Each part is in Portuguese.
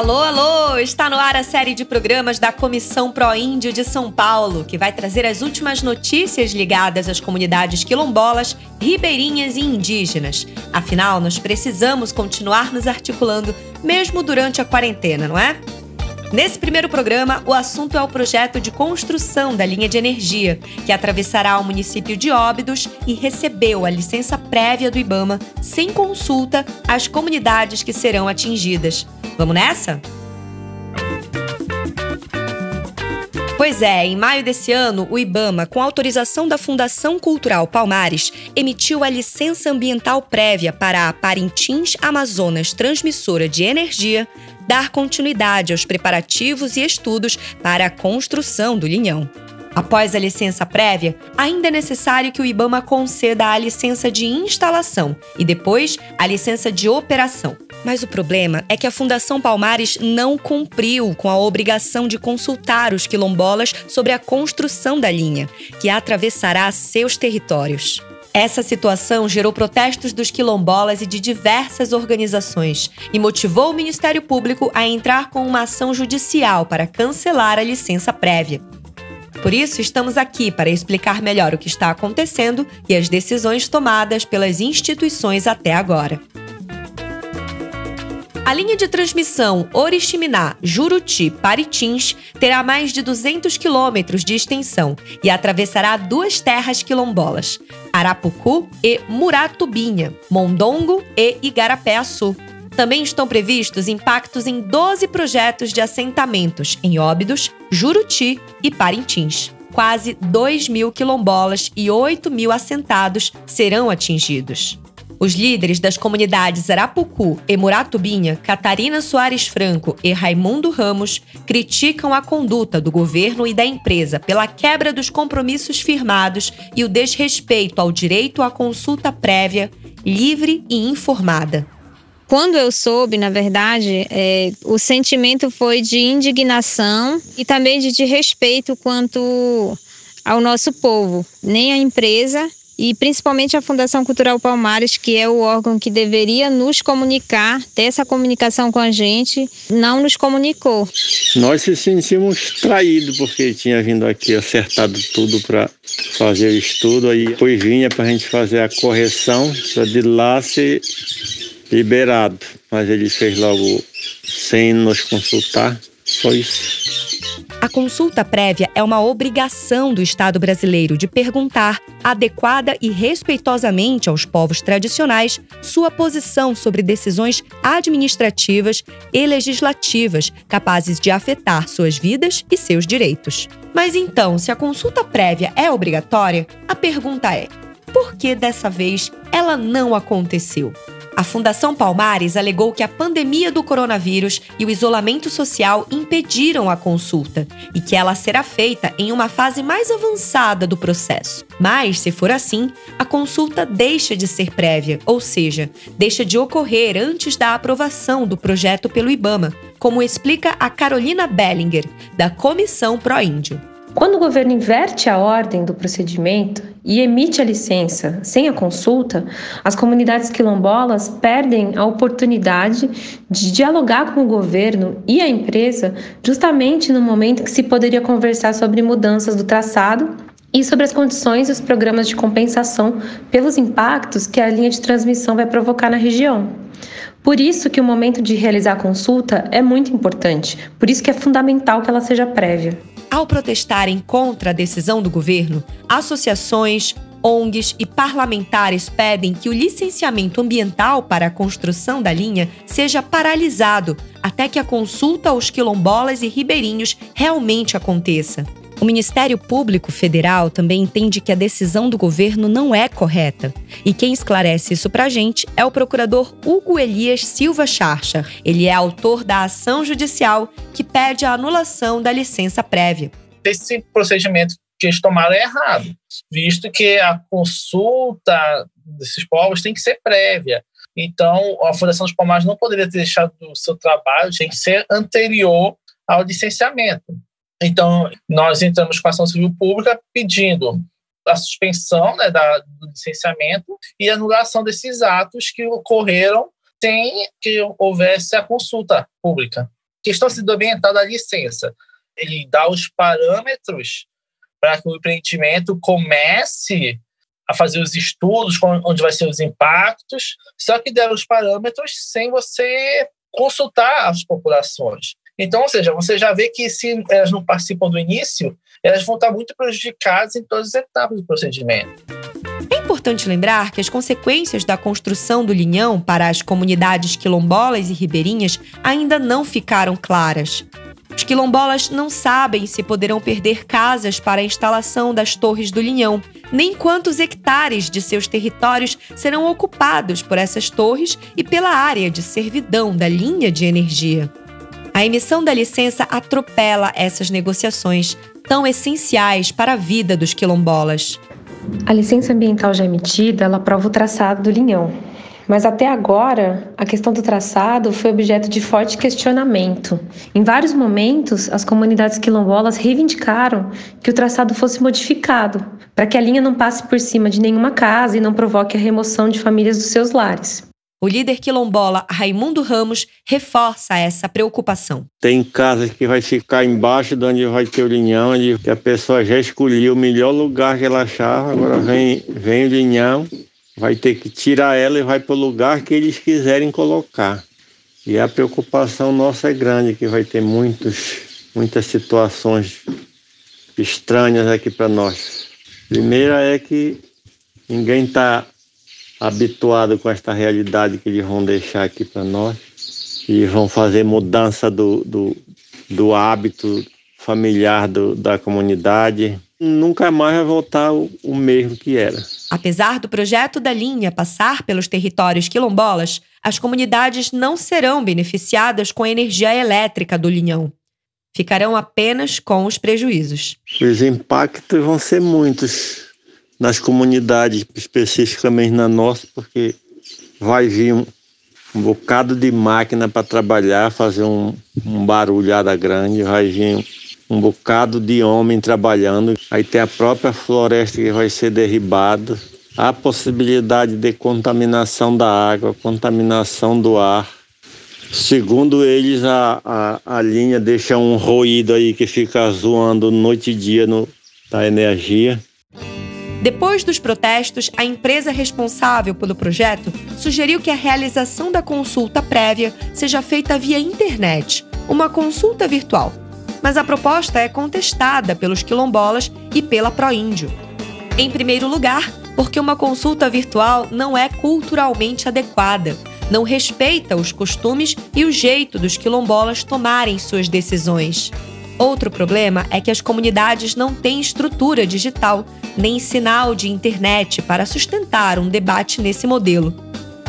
Alô, alô! Está no ar a série de programas da Comissão Pro Índio de São Paulo, que vai trazer as últimas notícias ligadas às comunidades quilombolas, ribeirinhas e indígenas. Afinal, nós precisamos continuar nos articulando, mesmo durante a quarentena, não é? Nesse primeiro programa, o assunto é o projeto de construção da linha de energia, que atravessará o município de Óbidos e recebeu a licença prévia do Ibama, sem consulta às comunidades que serão atingidas. Vamos nessa? Pois é, em maio desse ano, o IBAMA, com autorização da Fundação Cultural Palmares, emitiu a licença ambiental prévia para a Parintins Amazonas Transmissora de Energia dar continuidade aos preparativos e estudos para a construção do linhão. Após a licença prévia, ainda é necessário que o IBAMA conceda a licença de instalação e depois a licença de operação. Mas o problema é que a Fundação Palmares não cumpriu com a obrigação de consultar os quilombolas sobre a construção da linha, que atravessará seus territórios. Essa situação gerou protestos dos quilombolas e de diversas organizações e motivou o Ministério Público a entrar com uma ação judicial para cancelar a licença prévia. Por isso, estamos aqui para explicar melhor o que está acontecendo e as decisões tomadas pelas instituições até agora. A linha de transmissão Oriximiná-Juruti-Paritins terá mais de 200 quilômetros de extensão e atravessará duas terras quilombolas, Arapucu e Muratubinha, Mondongo e Igarapé-Açu. Também estão previstos impactos em 12 projetos de assentamentos em Óbidos, Juruti e Parintins. Quase 2 mil quilombolas e 8 mil assentados serão atingidos. Os líderes das comunidades Arapucu Muratubinha, Catarina Soares Franco e Raimundo Ramos, criticam a conduta do governo e da empresa pela quebra dos compromissos firmados e o desrespeito ao direito à consulta prévia, livre e informada. Quando eu soube, na verdade, é, o sentimento foi de indignação e também de, de respeito quanto ao nosso povo. Nem a empresa e principalmente a Fundação Cultural Palmares, que é o órgão que deveria nos comunicar, ter essa comunicação com a gente, não nos comunicou. Nós se sentimos traídos porque tinha vindo aqui acertado tudo para fazer o estudo, aí depois vinha para a gente fazer a correção para de lá ser liberado, mas ele fez logo sem nos consultar, só isso. Consulta prévia é uma obrigação do Estado brasileiro de perguntar, adequada e respeitosamente aos povos tradicionais, sua posição sobre decisões administrativas e legislativas capazes de afetar suas vidas e seus direitos. Mas então, se a consulta prévia é obrigatória, a pergunta é: por que dessa vez ela não aconteceu? A Fundação Palmares alegou que a pandemia do coronavírus e o isolamento social impediram a consulta e que ela será feita em uma fase mais avançada do processo. Mas, se for assim, a consulta deixa de ser prévia, ou seja, deixa de ocorrer antes da aprovação do projeto pelo IBAMA, como explica a Carolina Bellinger, da Comissão Pro Índio. Quando o governo inverte a ordem do procedimento e emite a licença sem a consulta, as comunidades quilombolas perdem a oportunidade de dialogar com o governo e a empresa justamente no momento que se poderia conversar sobre mudanças do traçado e sobre as condições e os programas de compensação pelos impactos que a linha de transmissão vai provocar na região. Por isso que o momento de realizar a consulta é muito importante, por isso que é fundamental que ela seja prévia. Ao protestarem contra a decisão do governo, associações, ONGs e parlamentares pedem que o licenciamento ambiental para a construção da linha seja paralisado até que a consulta aos quilombolas e ribeirinhos realmente aconteça. O Ministério Público Federal também entende que a decisão do governo não é correta. E quem esclarece isso para a gente é o procurador Hugo Elias Silva Charcha. Ele é autor da ação judicial que pede a anulação da licença prévia. Esse procedimento que eles tomaram é errado, visto que a consulta desses povos tem que ser prévia. Então, a Fundação dos Palmares não poderia ter deixado o seu trabalho, tem que ser anterior ao licenciamento. Então, nós entramos com a ação civil pública pedindo a suspensão né, da, do licenciamento e anulação desses atos que ocorreram sem que houvesse a consulta pública. questão ambiental da licença. Ele dá os parâmetros para que o empreendimento comece a fazer os estudos, onde vai ser os impactos, só que deram os parâmetros sem você consultar as populações. Então, ou seja, você já vê que se elas não participam do início, elas vão estar muito prejudicadas em todas as etapas do procedimento. É importante lembrar que as consequências da construção do linhão para as comunidades quilombolas e ribeirinhas ainda não ficaram claras. Os quilombolas não sabem se poderão perder casas para a instalação das torres do linhão, nem quantos hectares de seus territórios serão ocupados por essas torres e pela área de servidão da linha de energia. A emissão da licença atropela essas negociações, tão essenciais para a vida dos quilombolas. A licença ambiental já emitida, ela aprova o traçado do linhão. Mas até agora, a questão do traçado foi objeto de forte questionamento. Em vários momentos, as comunidades quilombolas reivindicaram que o traçado fosse modificado, para que a linha não passe por cima de nenhuma casa e não provoque a remoção de famílias dos seus lares. O líder quilombola Raimundo Ramos reforça essa preocupação. Tem casas que vai ficar embaixo de onde vai ter o linhão, onde a pessoa já escolheu o melhor lugar que ela achava, agora vem, vem o linhão, vai ter que tirar ela e vai para o lugar que eles quiserem colocar. E a preocupação nossa é grande, que vai ter muitos, muitas situações estranhas aqui para nós. Primeira é que ninguém está habituado com esta realidade que eles vão deixar aqui para nós e vão fazer mudança do, do, do hábito familiar do, da comunidade. Nunca mais vai voltar o, o mesmo que era. Apesar do projeto da linha passar pelos territórios quilombolas, as comunidades não serão beneficiadas com a energia elétrica do linhão. Ficarão apenas com os prejuízos. Os impactos vão ser muitos nas comunidades, especificamente na nossa, porque vai vir um, um bocado de máquina para trabalhar, fazer um, um barulhada grande, vai vir um bocado de homem trabalhando, aí tem a própria floresta que vai ser derribada, há possibilidade de contaminação da água, contaminação do ar. Segundo eles, a, a, a linha deixa um ruído aí que fica zoando noite e dia no, da energia. Depois dos protestos, a empresa responsável pelo projeto sugeriu que a realização da consulta prévia seja feita via internet, uma consulta virtual. Mas a proposta é contestada pelos quilombolas e pela Proíndio. Em primeiro lugar, porque uma consulta virtual não é culturalmente adequada, não respeita os costumes e o jeito dos quilombolas tomarem suas decisões. Outro problema é que as comunidades não têm estrutura digital nem sinal de internet para sustentar um debate nesse modelo.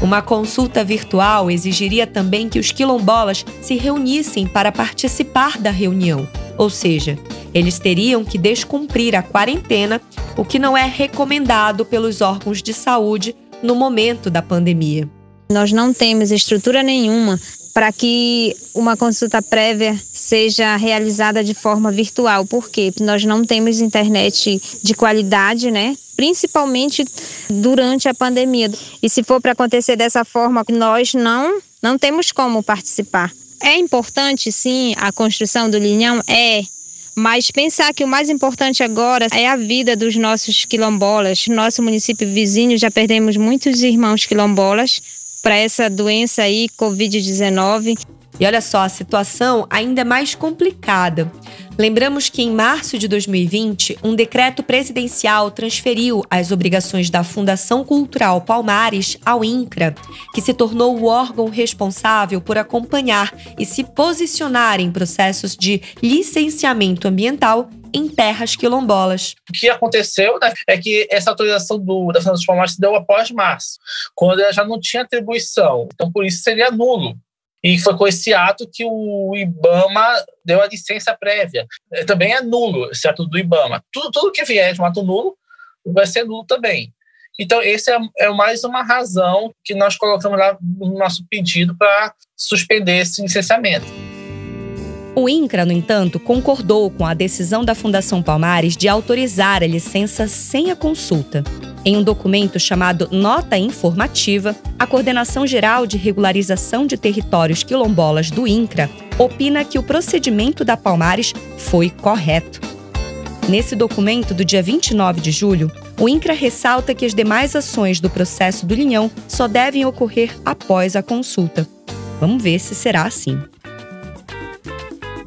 Uma consulta virtual exigiria também que os quilombolas se reunissem para participar da reunião, ou seja, eles teriam que descumprir a quarentena, o que não é recomendado pelos órgãos de saúde no momento da pandemia. Nós não temos estrutura nenhuma para que uma consulta prévia seja realizada de forma virtual, porque nós não temos internet de qualidade, né? Principalmente durante a pandemia. E se for para acontecer dessa forma, nós não não temos como participar. É importante, sim, a construção do linhão é, mas pensar que o mais importante agora é a vida dos nossos quilombolas. Nosso município vizinho já perdemos muitos irmãos quilombolas para essa doença aí, Covid-19. E olha só, a situação ainda é mais complicada. Lembramos que em março de 2020, um decreto presidencial transferiu as obrigações da Fundação Cultural Palmares ao INCRA, que se tornou o órgão responsável por acompanhar e se posicionar em processos de licenciamento ambiental em terras quilombolas. O que aconteceu né, é que essa autorização do, da Fundação Palmares se deu após março, quando ela já não tinha atribuição. Então, por isso seria nulo. E foi com esse ato que o IBAMA deu a licença prévia. É, também é nulo esse ato do IBAMA. Tudo, tudo que vier de um ato nulo vai ser nulo também. Então, esse é, é mais uma razão que nós colocamos lá no nosso pedido para suspender esse licenciamento. O INCRA, no entanto, concordou com a decisão da Fundação Palmares de autorizar a licença sem a consulta. Em um documento chamado Nota Informativa, a Coordenação Geral de Regularização de Territórios Quilombolas do INCRA opina que o procedimento da Palmares foi correto. Nesse documento do dia 29 de julho, o INCRA ressalta que as demais ações do processo do Linhão só devem ocorrer após a consulta. Vamos ver se será assim.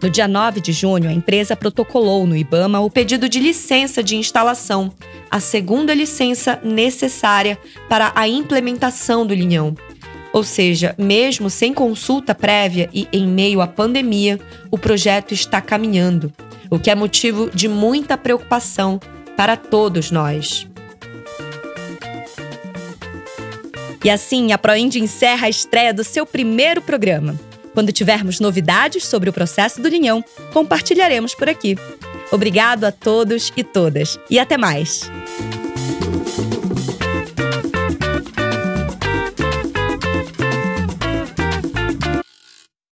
No dia 9 de junho, a empresa protocolou no IBAMA o pedido de licença de instalação, a segunda licença necessária para a implementação do linhão. Ou seja, mesmo sem consulta prévia e em meio à pandemia, o projeto está caminhando, o que é motivo de muita preocupação para todos nós. E assim, a ProInd encerra a estreia do seu primeiro programa. Quando tivermos novidades sobre o processo do Linhão, compartilharemos por aqui. Obrigado a todos e todas e até mais!